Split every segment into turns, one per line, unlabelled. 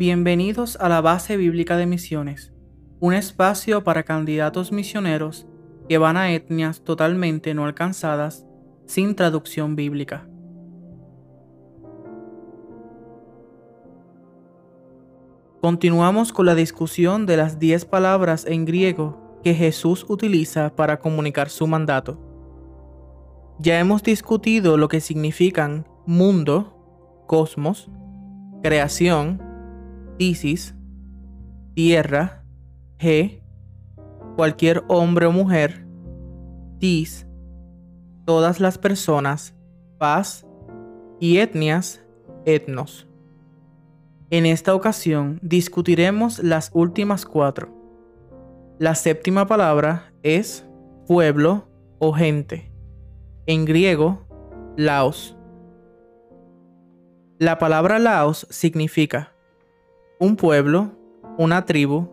Bienvenidos a la Base Bíblica de Misiones, un espacio para candidatos misioneros que van a etnias totalmente no alcanzadas sin traducción bíblica. Continuamos con la discusión de las 10 palabras en griego que Jesús utiliza para comunicar su mandato. Ya hemos discutido lo que significan mundo, cosmos, creación, Tierra, G, cualquier hombre o mujer, Tis, todas las personas, paz, y etnias, etnos. En esta ocasión discutiremos las últimas cuatro. La séptima palabra es pueblo o gente. En griego, laos. La palabra laos significa un pueblo, una tribu,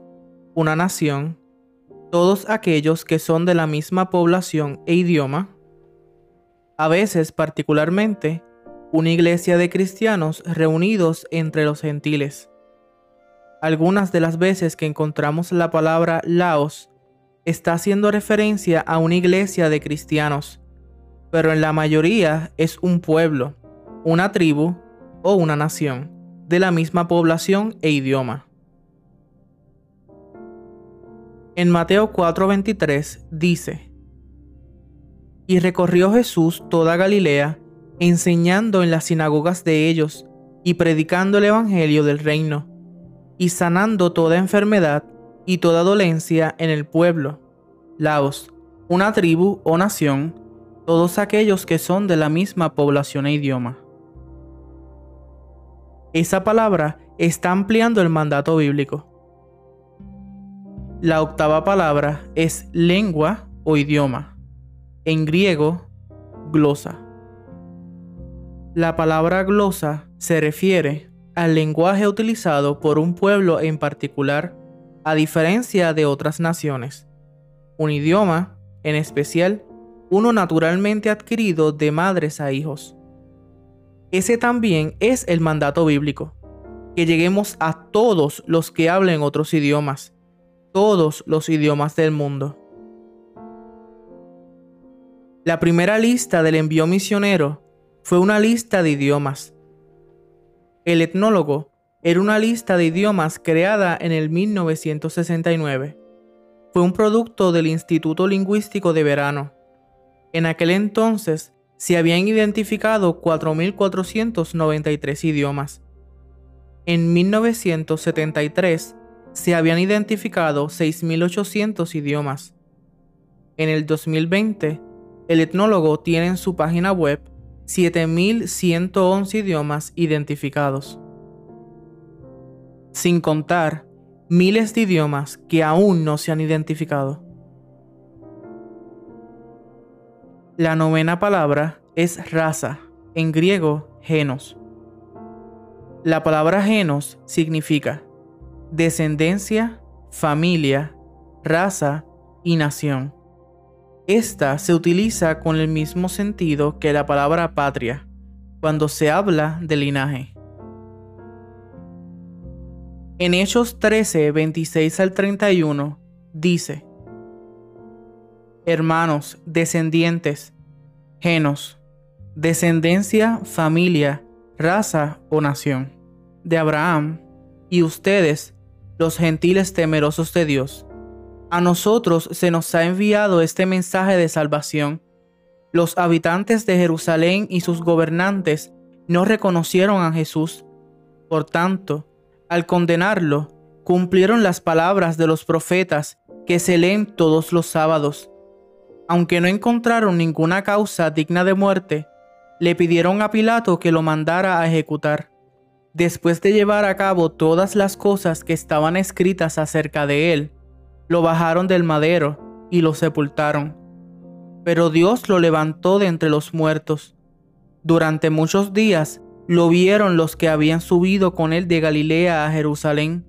una nación, todos aquellos que son de la misma población e idioma, a veces particularmente una iglesia de cristianos reunidos entre los gentiles. Algunas de las veces que encontramos la palabra Laos está haciendo referencia a una iglesia de cristianos, pero en la mayoría es un pueblo, una tribu o una nación de la misma población e idioma. En Mateo 4:23 dice, Y recorrió Jesús toda Galilea, enseñando en las sinagogas de ellos y predicando el Evangelio del reino, y sanando toda enfermedad y toda dolencia en el pueblo. Laos, una tribu o nación, todos aquellos que son de la misma población e idioma. Esa palabra está ampliando el mandato bíblico. La octava palabra es lengua o idioma. En griego, glosa. La palabra glosa se refiere al lenguaje utilizado por un pueblo en particular, a diferencia de otras naciones. Un idioma, en especial, uno naturalmente adquirido de madres a hijos. Ese también es el mandato bíblico, que lleguemos a todos los que hablen otros idiomas, todos los idiomas del mundo. La primera lista del envío misionero fue una lista de idiomas. El etnólogo era una lista de idiomas creada en el 1969. Fue un producto del Instituto Lingüístico de Verano. En aquel entonces se habían identificado 4.493 idiomas. En 1973 se habían identificado 6.800 idiomas. En el 2020, el etnólogo tiene en su página web 7.111 idiomas identificados. Sin contar miles de idiomas que aún no se han identificado. La novena palabra es raza, en griego genos. La palabra genos significa descendencia, familia, raza y nación. Esta se utiliza con el mismo sentido que la palabra patria, cuando se habla de linaje. En Hechos 13, 26 al 31, dice, hermanos, descendientes, genos, descendencia, familia, raza o nación, de Abraham, y ustedes, los gentiles temerosos de Dios. A nosotros se nos ha enviado este mensaje de salvación. Los habitantes de Jerusalén y sus gobernantes no reconocieron a Jesús. Por tanto, al condenarlo, cumplieron las palabras de los profetas que se leen todos los sábados aunque no encontraron ninguna causa digna de muerte, le pidieron a Pilato que lo mandara a ejecutar. Después de llevar a cabo todas las cosas que estaban escritas acerca de él, lo bajaron del madero y lo sepultaron. Pero Dios lo levantó de entre los muertos. Durante muchos días lo vieron los que habían subido con él de Galilea a Jerusalén,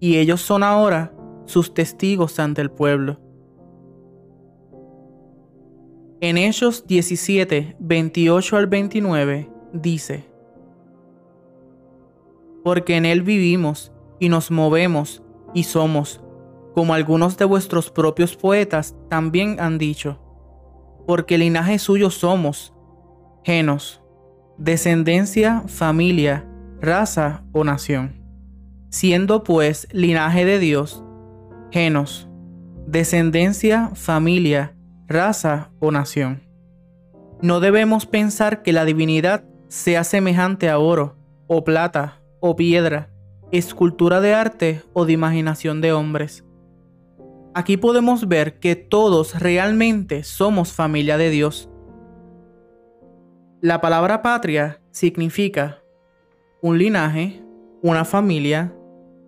y ellos son ahora sus testigos ante el pueblo. En Hechos 17, 28 al 29 dice, porque en Él vivimos y nos movemos y somos, como algunos de vuestros propios poetas también han dicho, porque linaje suyo somos, genos, descendencia, familia, raza o nación. Siendo pues linaje de Dios, genos, descendencia, familia, raza o nación. No debemos pensar que la divinidad sea semejante a oro, o plata, o piedra, escultura de arte o de imaginación de hombres. Aquí podemos ver que todos realmente somos familia de Dios. La palabra patria significa un linaje, una familia,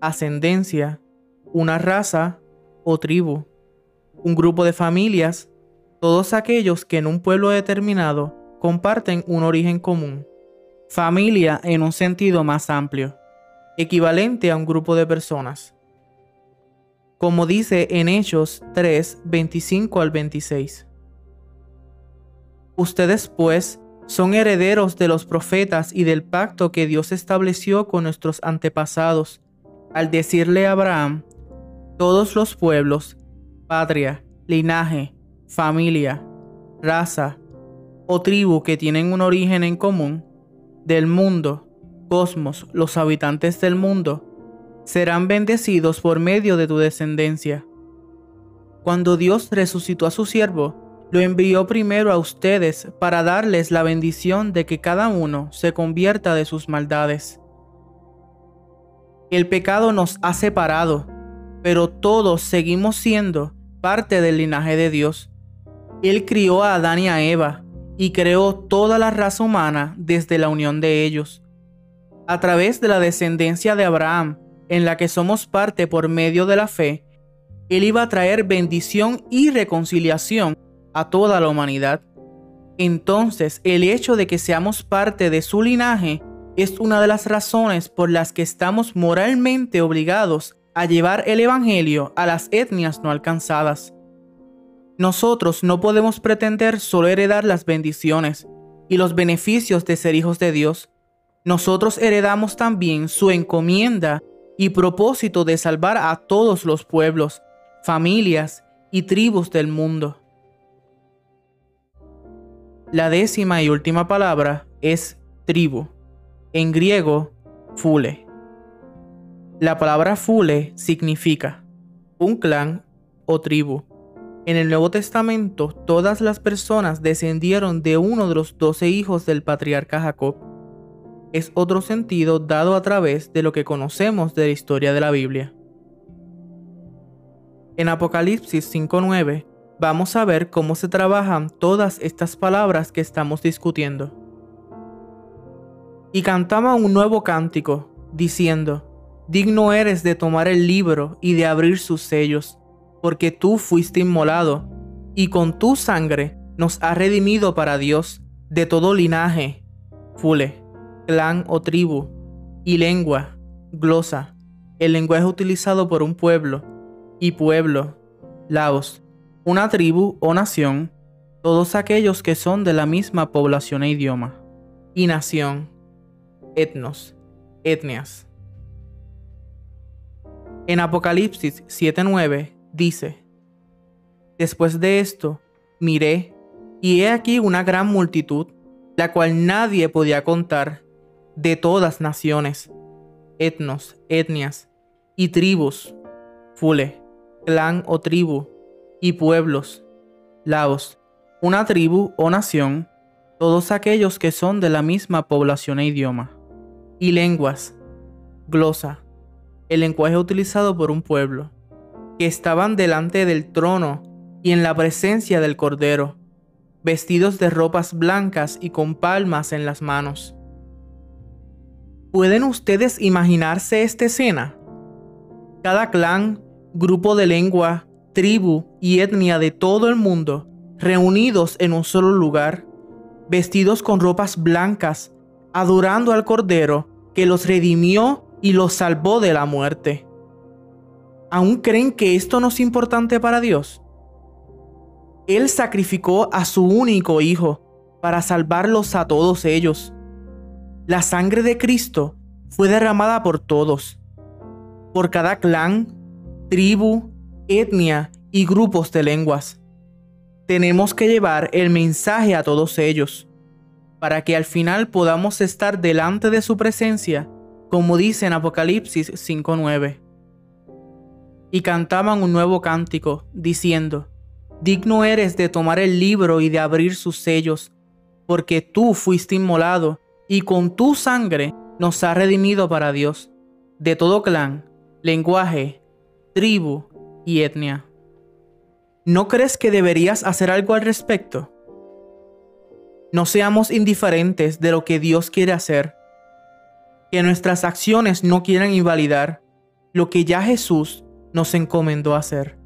ascendencia, una raza o tribu, un grupo de familias, todos aquellos que en un pueblo determinado comparten un origen común. Familia en un sentido más amplio, equivalente a un grupo de personas. Como dice en Hechos 3, 25 al 26. Ustedes pues son herederos de los profetas y del pacto que Dios estableció con nuestros antepasados, al decirle a Abraham, todos los pueblos, patria, linaje, familia, raza o tribu que tienen un origen en común, del mundo, cosmos, los habitantes del mundo, serán bendecidos por medio de tu descendencia. Cuando Dios resucitó a su siervo, lo envió primero a ustedes para darles la bendición de que cada uno se convierta de sus maldades. El pecado nos ha separado, pero todos seguimos siendo parte del linaje de Dios. Él crió a Adán y a Eva, y creó toda la raza humana desde la unión de ellos. A través de la descendencia de Abraham, en la que somos parte por medio de la fe, Él iba a traer bendición y reconciliación a toda la humanidad. Entonces, el hecho de que seamos parte de su linaje es una de las razones por las que estamos moralmente obligados a llevar el Evangelio a las etnias no alcanzadas. Nosotros no podemos pretender solo heredar las bendiciones y los beneficios de ser hijos de Dios. Nosotros heredamos también su encomienda y propósito de salvar a todos los pueblos, familias y tribus del mundo. La décima y última palabra es tribu, en griego, fule. La palabra fule significa un clan o tribu. En el Nuevo Testamento, todas las personas descendieron de uno de los doce hijos del patriarca Jacob. Es otro sentido dado a través de lo que conocemos de la historia de la Biblia. En Apocalipsis 5.9 vamos a ver cómo se trabajan todas estas palabras que estamos discutiendo. Y cantaba un nuevo cántico, diciendo, Digno eres de tomar el libro y de abrir sus sellos porque tú fuiste inmolado, y con tu sangre nos has redimido para Dios de todo linaje, fule, clan o tribu, y lengua, glosa, el lenguaje utilizado por un pueblo, y pueblo, laos, una tribu o nación, todos aquellos que son de la misma población e idioma, y nación, etnos, etnias. En Apocalipsis 7:9 dice, Después de esto, miré, y he aquí una gran multitud, la cual nadie podía contar, de todas naciones, etnos, etnias, y tribus, fule, clan o tribu, y pueblos, laos, una tribu o nación, todos aquellos que son de la misma población e idioma, y lenguas, glosa, el lenguaje utilizado por un pueblo que estaban delante del trono y en la presencia del Cordero, vestidos de ropas blancas y con palmas en las manos. ¿Pueden ustedes imaginarse esta escena? Cada clan, grupo de lengua, tribu y etnia de todo el mundo reunidos en un solo lugar, vestidos con ropas blancas, adorando al Cordero que los redimió y los salvó de la muerte. ¿Aún creen que esto no es importante para Dios? Él sacrificó a su único Hijo para salvarlos a todos ellos. La sangre de Cristo fue derramada por todos, por cada clan, tribu, etnia y grupos de lenguas. Tenemos que llevar el mensaje a todos ellos, para que al final podamos estar delante de su presencia, como dice en Apocalipsis 5.9. Y cantaban un nuevo cántico, diciendo, Digno eres de tomar el libro y de abrir sus sellos, porque tú fuiste inmolado, y con tu sangre nos ha redimido para Dios, de todo clan, lenguaje, tribu y etnia. ¿No crees que deberías hacer algo al respecto? No seamos indiferentes de lo que Dios quiere hacer. Que nuestras acciones no quieran invalidar lo que ya Jesús nos encomendó hacer.